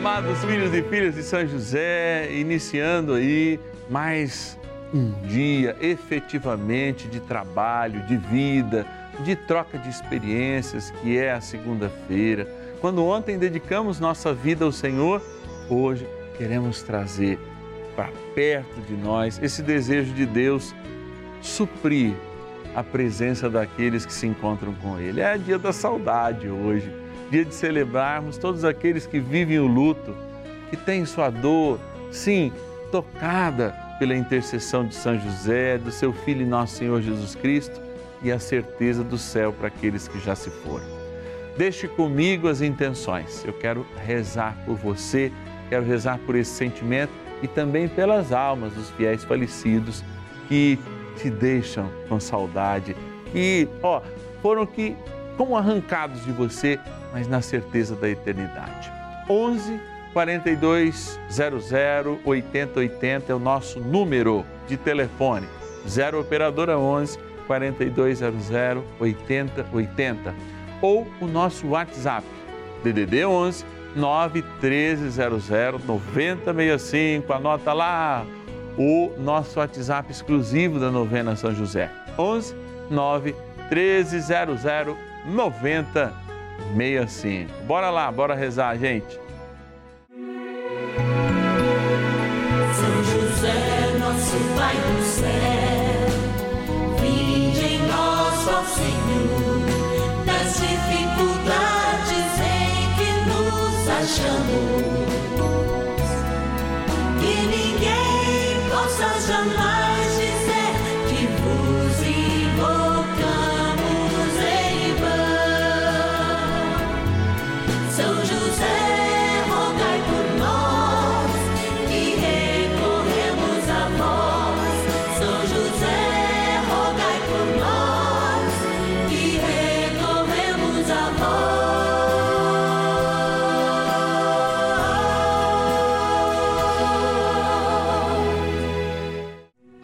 Amados filhos e filhas de São José, iniciando aí mais um dia efetivamente de trabalho, de vida, de troca de experiências, que é a segunda-feira. Quando ontem dedicamos nossa vida ao Senhor, hoje queremos trazer para perto de nós esse desejo de Deus suprir a presença daqueles que se encontram com Ele. É dia da saudade hoje dia de celebrarmos todos aqueles que vivem o luto, que têm sua dor, sim, tocada pela intercessão de São José, do seu Filho e nosso Senhor Jesus Cristo e a certeza do céu para aqueles que já se foram. Deixe comigo as intenções. Eu quero rezar por você, quero rezar por esse sentimento e também pelas almas dos fiéis falecidos que te deixam com saudade, que, ó, foram que como arrancados de você mas na certeza da eternidade. 11 42 00 8080 é o nosso número de telefone. 0 operadora 11 4200 8080 ou o nosso WhatsApp DDD 11 91300 9065. Anota lá o nosso WhatsApp exclusivo da novena São José. 11 9 1300 9065. 65. Bora lá, bora rezar, gente. São José, nosso Pai do céu, vinde em nós, ó Senhor, das dificuldades em que nos achamos.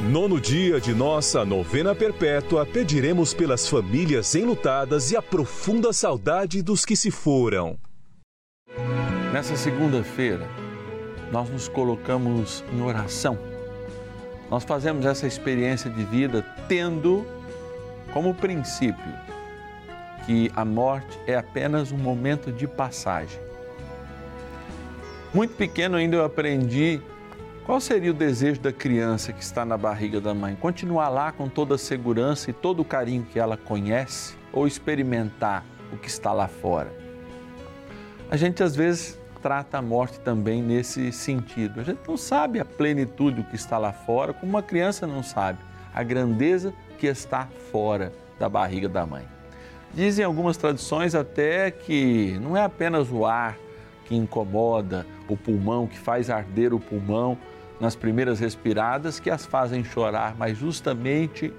nono dia de nossa novena perpétua, pediremos pelas famílias enlutadas e a profunda saudade dos que se foram. Nessa segunda-feira, nós nos colocamos em oração. Nós fazemos essa experiência de vida tendo como princípio que a morte é apenas um momento de passagem. Muito pequeno ainda eu aprendi qual seria o desejo da criança que está na barriga da mãe? Continuar lá com toda a segurança e todo o carinho que ela conhece ou experimentar o que está lá fora? A gente às vezes trata a morte também nesse sentido. A gente não sabe a plenitude do que está lá fora, como uma criança não sabe a grandeza que está fora da barriga da mãe. Dizem algumas tradições até que não é apenas o ar que incomoda o pulmão, que faz arder o pulmão, nas primeiras respiradas que as fazem chorar, mas justamente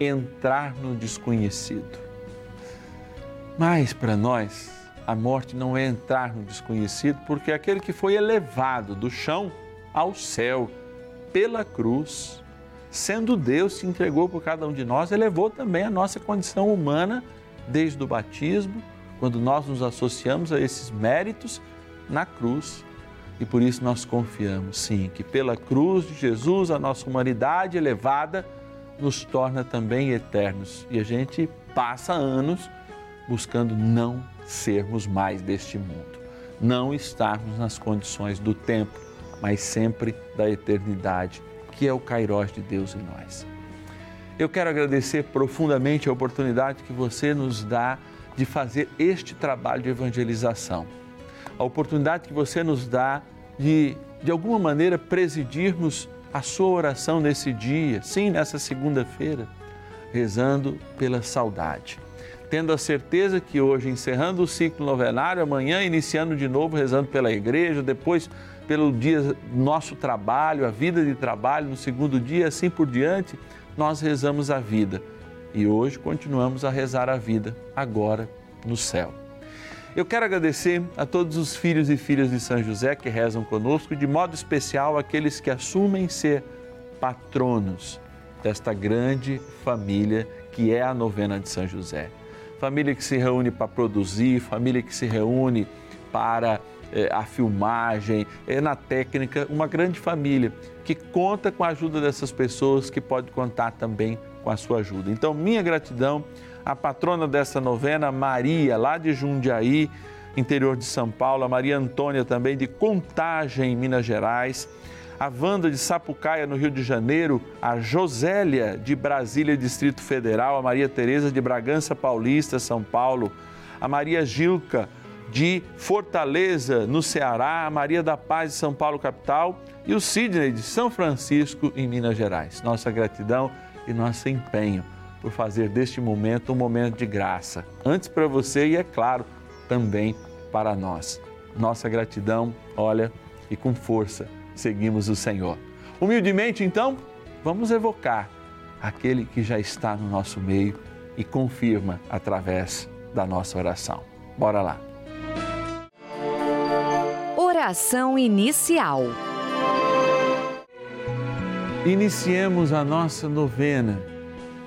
entrar no desconhecido. Mas para nós, a morte não é entrar no desconhecido, porque aquele que foi elevado do chão ao céu pela cruz, sendo Deus, se entregou por cada um de nós, elevou também a nossa condição humana desde o batismo, quando nós nos associamos a esses méritos na cruz e por isso nós confiamos, sim, que pela cruz de Jesus a nossa humanidade elevada nos torna também eternos. E a gente passa anos buscando não sermos mais deste mundo, não estarmos nas condições do tempo, mas sempre da eternidade, que é o Kairós de Deus em nós. Eu quero agradecer profundamente a oportunidade que você nos dá de fazer este trabalho de evangelização. A oportunidade que você nos dá de, de alguma maneira, presidirmos a sua oração nesse dia, sim, nessa segunda-feira, rezando pela saudade. Tendo a certeza que hoje, encerrando o ciclo novenário, amanhã iniciando de novo, rezando pela igreja, depois pelo dia nosso trabalho, a vida de trabalho, no segundo dia, assim por diante, nós rezamos a vida. E hoje continuamos a rezar a vida, agora no céu. Eu quero agradecer a todos os filhos e filhas de São José que rezam conosco, de modo especial aqueles que assumem ser patronos desta grande família que é a novena de São José. Família que se reúne para produzir, família que se reúne para é, a filmagem, é, na técnica, uma grande família que conta com a ajuda dessas pessoas, que pode contar também com a sua ajuda. Então, minha gratidão à patrona dessa novena, Maria, lá de Jundiaí, interior de São Paulo, a Maria Antônia também de Contagem, em Minas Gerais, a Wanda de Sapucaia, no Rio de Janeiro, a Josélia de Brasília, Distrito Federal, a Maria Tereza de Bragança Paulista, São Paulo, a Maria Gilca de Fortaleza, no Ceará, a Maria da Paz de São Paulo, capital, e o Sidney de São Francisco, em Minas Gerais. Nossa gratidão e nosso empenho por fazer deste momento um momento de graça, antes para você e, é claro, também para nós. Nossa gratidão, olha, e com força seguimos o Senhor. Humildemente, então, vamos evocar aquele que já está no nosso meio e confirma através da nossa oração. Bora lá. Oração inicial. Iniciemos a nossa novena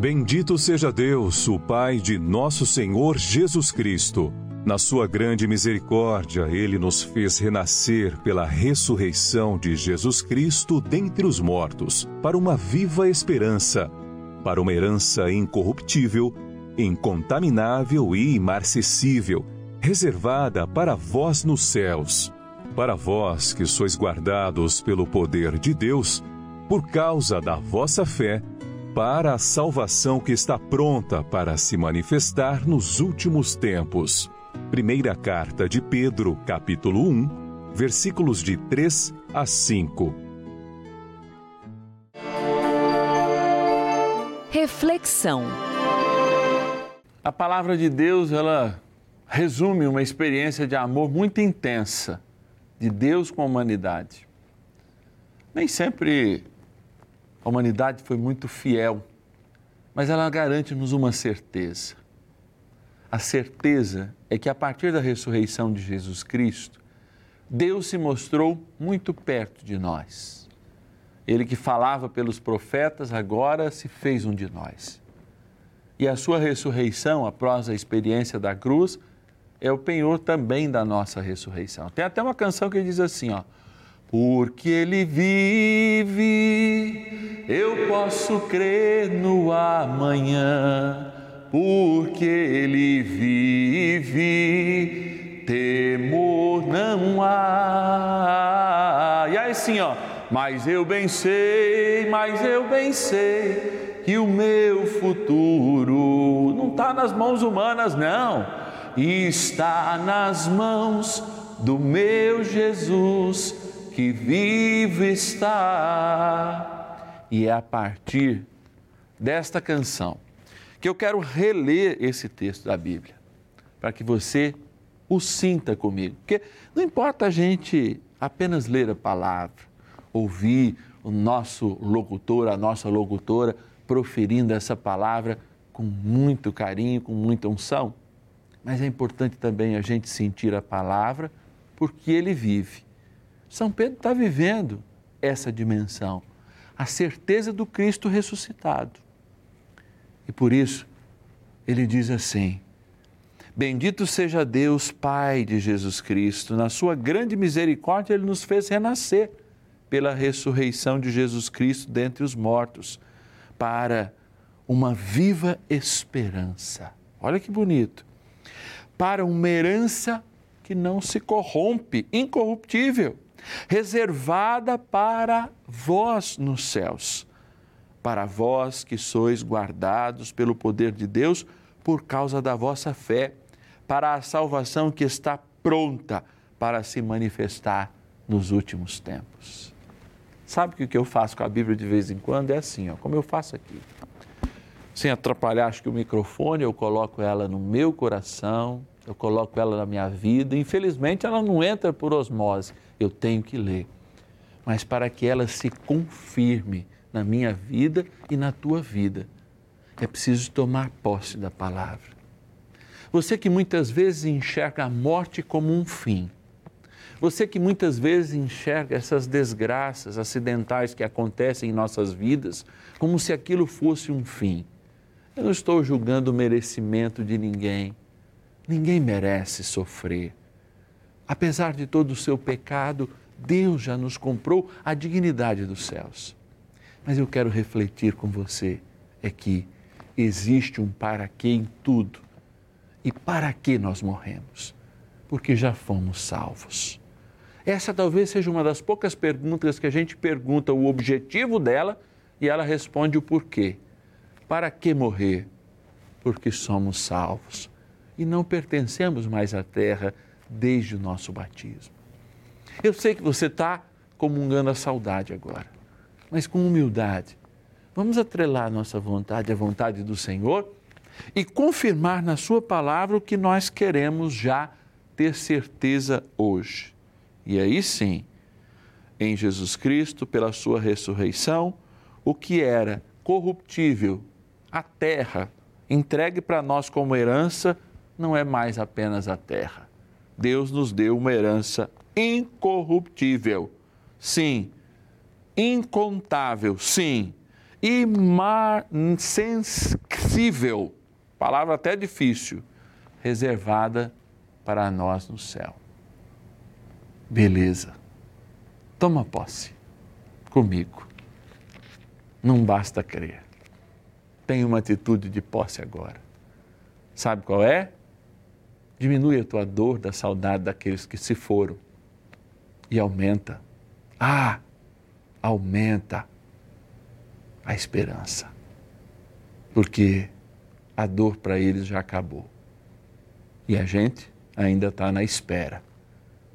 Bendito seja Deus, o Pai de nosso Senhor Jesus Cristo. Na sua grande misericórdia, ele nos fez renascer pela ressurreição de Jesus Cristo dentre os mortos, para uma viva esperança, para uma herança incorruptível, incontaminável e imarcessível, reservada para vós nos céus. Para vós que sois guardados pelo poder de Deus, por causa da vossa fé, para a salvação que está pronta para se manifestar nos últimos tempos. Primeira carta de Pedro, capítulo 1, versículos de 3 a 5. Reflexão. A palavra de Deus, ela resume uma experiência de amor muito intensa de Deus com a humanidade. Nem sempre a humanidade foi muito fiel, mas ela garante-nos uma certeza. A certeza é que a partir da ressurreição de Jesus Cristo, Deus se mostrou muito perto de nós. Ele que falava pelos profetas agora se fez um de nós. E a sua ressurreição, após a experiência da cruz, é o penhor também da nossa ressurreição. Tem até uma canção que diz assim, ó: porque Ele vive, eu posso crer no amanhã. Porque Ele vive, temor não há. E aí sim, ó. Mas eu bem sei, mas eu bem sei que o meu futuro não está nas mãos humanas, não. Está nas mãos do meu Jesus que vivo está. E é a partir desta canção que eu quero reler esse texto da Bíblia, para que você o sinta comigo. Porque não importa a gente apenas ler a palavra, ouvir o nosso locutor, a nossa locutora proferindo essa palavra com muito carinho, com muita unção, mas é importante também a gente sentir a palavra porque ele vive são Pedro está vivendo essa dimensão, a certeza do Cristo ressuscitado. E por isso, ele diz assim: Bendito seja Deus, Pai de Jesus Cristo, na sua grande misericórdia, ele nos fez renascer pela ressurreição de Jesus Cristo dentre os mortos, para uma viva esperança. Olha que bonito! Para uma herança que não se corrompe, incorruptível reservada para vós nos céus, para vós que sois guardados pelo poder de Deus por causa da vossa fé, para a salvação que está pronta para se manifestar nos últimos tempos. Sabe o que eu faço com a Bíblia de vez em quando é assim, ó, como eu faço aqui. Sem atrapalhar, acho que o microfone, eu coloco ela no meu coração, eu coloco ela na minha vida. Infelizmente, ela não entra por osmose eu tenho que ler, mas para que ela se confirme na minha vida e na tua vida, é preciso tomar posse da palavra. Você que muitas vezes enxerga a morte como um fim, você que muitas vezes enxerga essas desgraças acidentais que acontecem em nossas vidas como se aquilo fosse um fim. Eu não estou julgando o merecimento de ninguém. Ninguém merece sofrer. Apesar de todo o seu pecado, Deus já nos comprou a dignidade dos céus. Mas eu quero refletir com você é que existe um para que em tudo. E para que nós morremos? Porque já fomos salvos. Essa talvez seja uma das poucas perguntas que a gente pergunta o objetivo dela e ela responde o porquê. Para que morrer? Porque somos salvos e não pertencemos mais à terra desde o nosso batismo. Eu sei que você está comungando a saudade agora, mas com humildade. Vamos atrelar a nossa vontade à vontade do Senhor e confirmar na Sua palavra o que nós queremos já ter certeza hoje. E aí sim, em Jesus Cristo, pela Sua ressurreição, o que era corruptível, a terra, entregue para nós como herança, não é mais apenas a terra Deus nos deu uma herança incorruptível, sim, incontável, sim, imansensível, palavra até difícil, reservada para nós no céu. Beleza, toma posse comigo. Não basta crer. Tem uma atitude de posse agora. Sabe qual é? Diminui a tua dor da saudade daqueles que se foram e aumenta. Ah, aumenta a esperança. Porque a dor para eles já acabou. E a gente ainda está na espera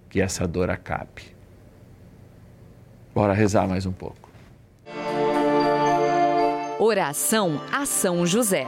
que essa dor acabe. Bora rezar mais um pouco. Oração a São José.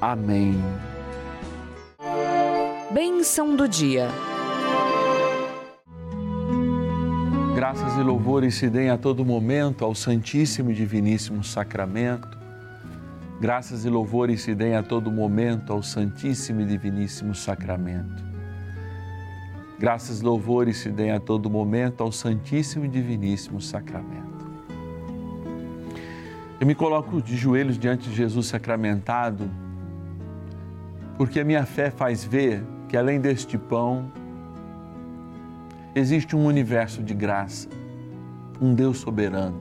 Amém. Bênção do dia. Graças e louvores se deem a todo momento ao Santíssimo e Diviníssimo Sacramento. Graças e louvores se deem a todo momento ao Santíssimo e Diviníssimo Sacramento. Graças e louvores se deem a todo momento ao Santíssimo e Diviníssimo Sacramento. Eu me coloco de joelhos diante de Jesus sacramentado, porque a minha fé faz ver que além deste pão, existe um universo de graça, um Deus soberano.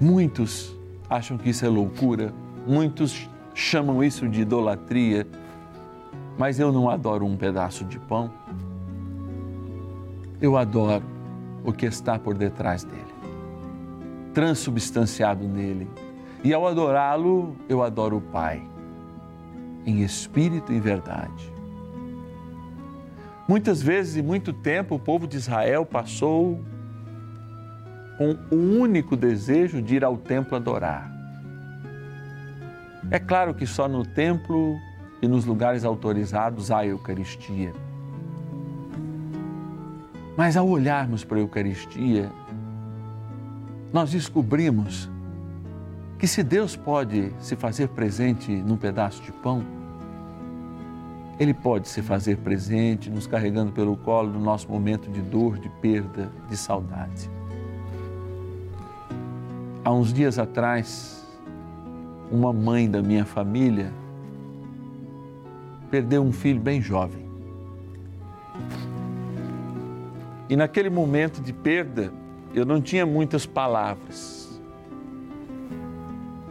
Muitos acham que isso é loucura, muitos chamam isso de idolatria, mas eu não adoro um pedaço de pão. Eu adoro o que está por detrás dele, transubstanciado nele. E ao adorá-lo, eu adoro o Pai, em espírito e verdade. Muitas vezes e muito tempo o povo de Israel passou com o único desejo de ir ao templo adorar. É claro que só no templo e nos lugares autorizados há Eucaristia. Mas ao olharmos para a Eucaristia, nós descobrimos que se Deus pode se fazer presente num pedaço de pão, ele pode se fazer presente, nos carregando pelo colo no nosso momento de dor, de perda, de saudade. Há uns dias atrás, uma mãe da minha família perdeu um filho bem jovem. E naquele momento de perda, eu não tinha muitas palavras.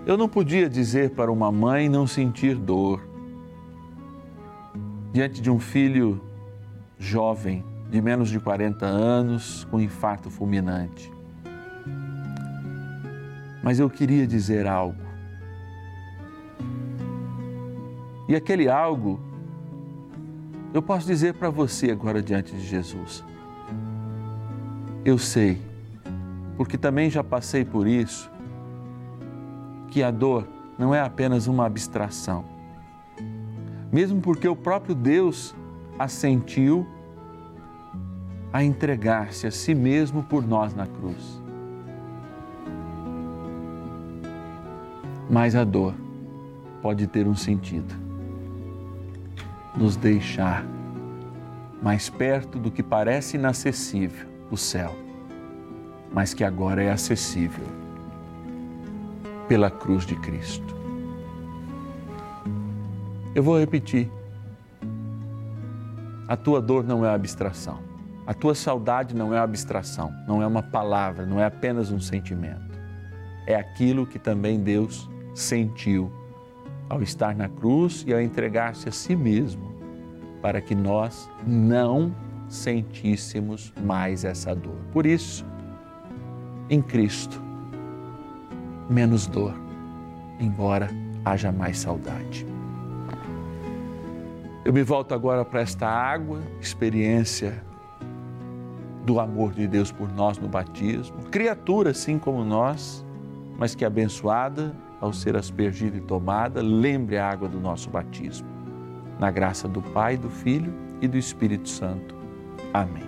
Eu não podia dizer para uma mãe não sentir dor diante de um filho jovem, de menos de 40 anos, com infarto fulminante. Mas eu queria dizer algo. E aquele algo, eu posso dizer para você agora diante de Jesus. Eu sei, porque também já passei por isso, que a dor não é apenas uma abstração mesmo porque o próprio Deus assentiu a entregar-se a si mesmo por nós na cruz. Mas a dor pode ter um sentido. Nos deixar mais perto do que parece inacessível, o céu, mas que agora é acessível pela cruz de Cristo. Eu vou repetir. A tua dor não é abstração. A tua saudade não é abstração, não é uma palavra, não é apenas um sentimento. É aquilo que também Deus sentiu ao estar na cruz e ao entregar-se a si mesmo, para que nós não sentíssemos mais essa dor. Por isso, em Cristo, menos dor, embora haja mais saudade. Eu me volto agora para esta água, experiência do amor de Deus por nós no batismo, criatura assim como nós, mas que abençoada ao ser aspergida e tomada, lembre a água do nosso batismo. Na graça do Pai, do Filho e do Espírito Santo. Amém.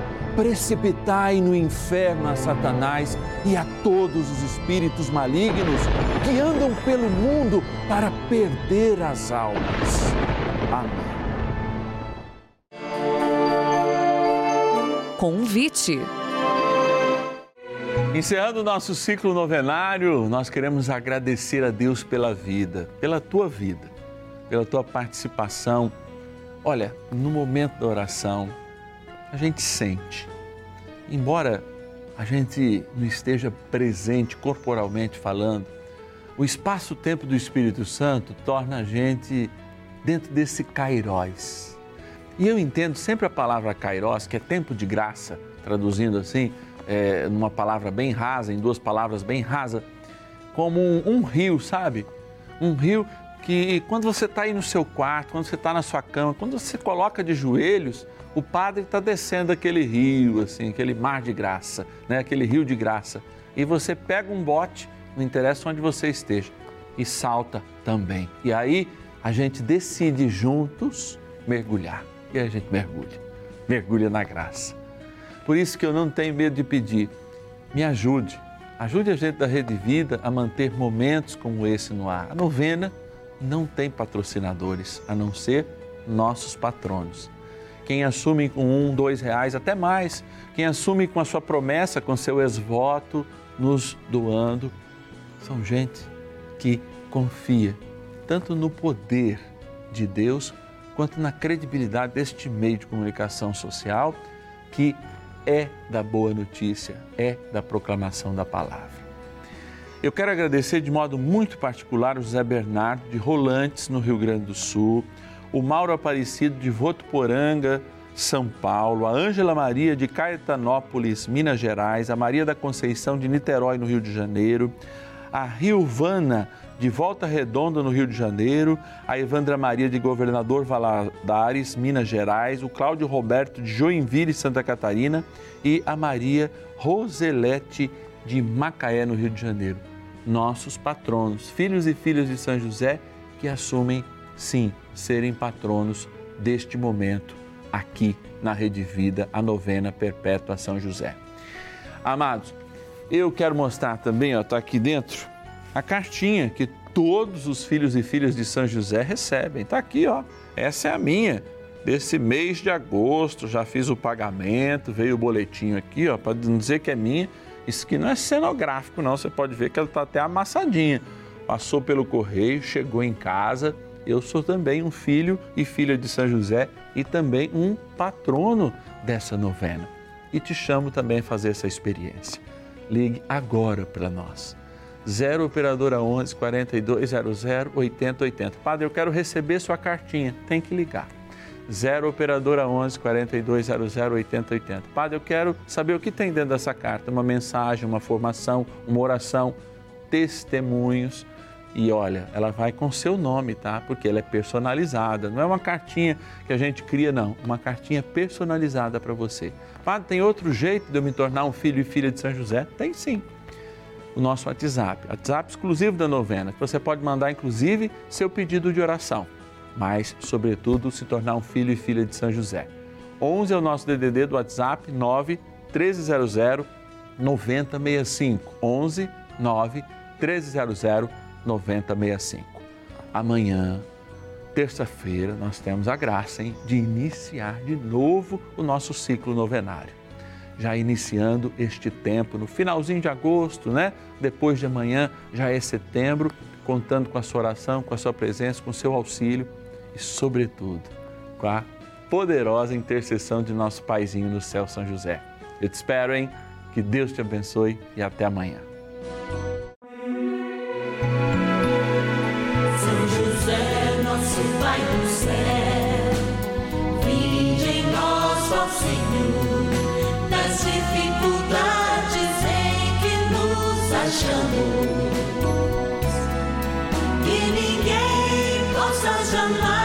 precipitai no inferno a Satanás e a todos os espíritos malignos que andam pelo mundo para perder as almas. Amém. Convite. Encerrando o nosso ciclo novenário, nós queremos agradecer a Deus pela vida, pela tua vida, pela tua participação. Olha, no momento da oração, a gente sente, embora a gente não esteja presente corporalmente falando, o espaço-tempo do Espírito Santo torna a gente dentro desse kairós. E eu entendo sempre a palavra kairós, que é tempo de graça, traduzindo assim, é, numa palavra bem rasa, em duas palavras bem rasa, como um, um rio, sabe? Um rio que quando você está aí no seu quarto, quando você está na sua cama, quando você coloca de joelhos, o padre está descendo aquele rio, assim, aquele mar de graça, né? aquele rio de graça. E você pega um bote, não interessa onde você esteja, e salta também. E aí a gente decide juntos mergulhar. E a gente mergulha, mergulha na graça. Por isso que eu não tenho medo de pedir, me ajude, ajude a gente da Rede Vida a manter momentos como esse no ar. A novena não tem patrocinadores, a não ser nossos patronos. Quem assume com um, dois reais, até mais. Quem assume com a sua promessa, com seu ex-voto, nos doando. São gente que confia tanto no poder de Deus quanto na credibilidade deste meio de comunicação social que é da boa notícia, é da proclamação da palavra. Eu quero agradecer de modo muito particular o José Bernardo de Rolantes, no Rio Grande do Sul, o Mauro Aparecido de Votuporanga, São Paulo, a Ângela Maria de Caetanópolis, Minas Gerais, a Maria da Conceição de Niterói, no Rio de Janeiro, a Riovana de Volta Redonda, no Rio de Janeiro, a Evandra Maria de Governador Valadares, Minas Gerais, o Cláudio Roberto de Joinville, Santa Catarina e a Maria Roselete de Macaé, no Rio de Janeiro. Nossos patronos, filhos e filhas de São José, que assumem, sim, serem patronos deste momento aqui na Rede Vida, a novena perpétua São José. Amados, eu quero mostrar também, ó, tá aqui dentro, a cartinha que todos os filhos e filhas de São José recebem. Tá aqui, ó. Essa é a minha. Desse mês de agosto, já fiz o pagamento, veio o boletim aqui, ó, para dizer que é minha. Isso aqui não é cenográfico, não. Você pode ver que ela está até amassadinha. Passou pelo correio, chegou em casa. Eu sou também um filho e filha de São José e também um patrono dessa novena. E te chamo também a fazer essa experiência. Ligue agora para nós. 0 operadora 11 4200 8080. Padre, eu quero receber sua cartinha. Tem que ligar. 0 operadora 11 4200 8080. Padre, eu quero saber o que tem dentro dessa carta, uma mensagem, uma formação, uma oração, testemunhos. E olha, ela vai com seu nome, tá? Porque ela é personalizada. Não é uma cartinha que a gente cria, não. Uma cartinha personalizada para você. Padre, tem outro jeito de eu me tornar um filho e filha de São José? Tem sim. O nosso WhatsApp, WhatsApp exclusivo da novena, que você pode mandar inclusive seu pedido de oração mas, sobretudo, se tornar um filho e filha de São José. 11 é o nosso DDD do WhatsApp, 9 1300 9065. 11 9 1300 9065. Amanhã, terça-feira, nós temos a graça hein, de iniciar de novo o nosso ciclo novenário. Já iniciando este tempo, no finalzinho de agosto, né? Depois de amanhã já é setembro, contando com a sua oração, com a sua presença, com o seu auxílio e, sobretudo, com a poderosa intercessão de nosso Paizinho no céu, São José. Eu te espero, hein? Que Deus te abençoe e até amanhã. Achamos.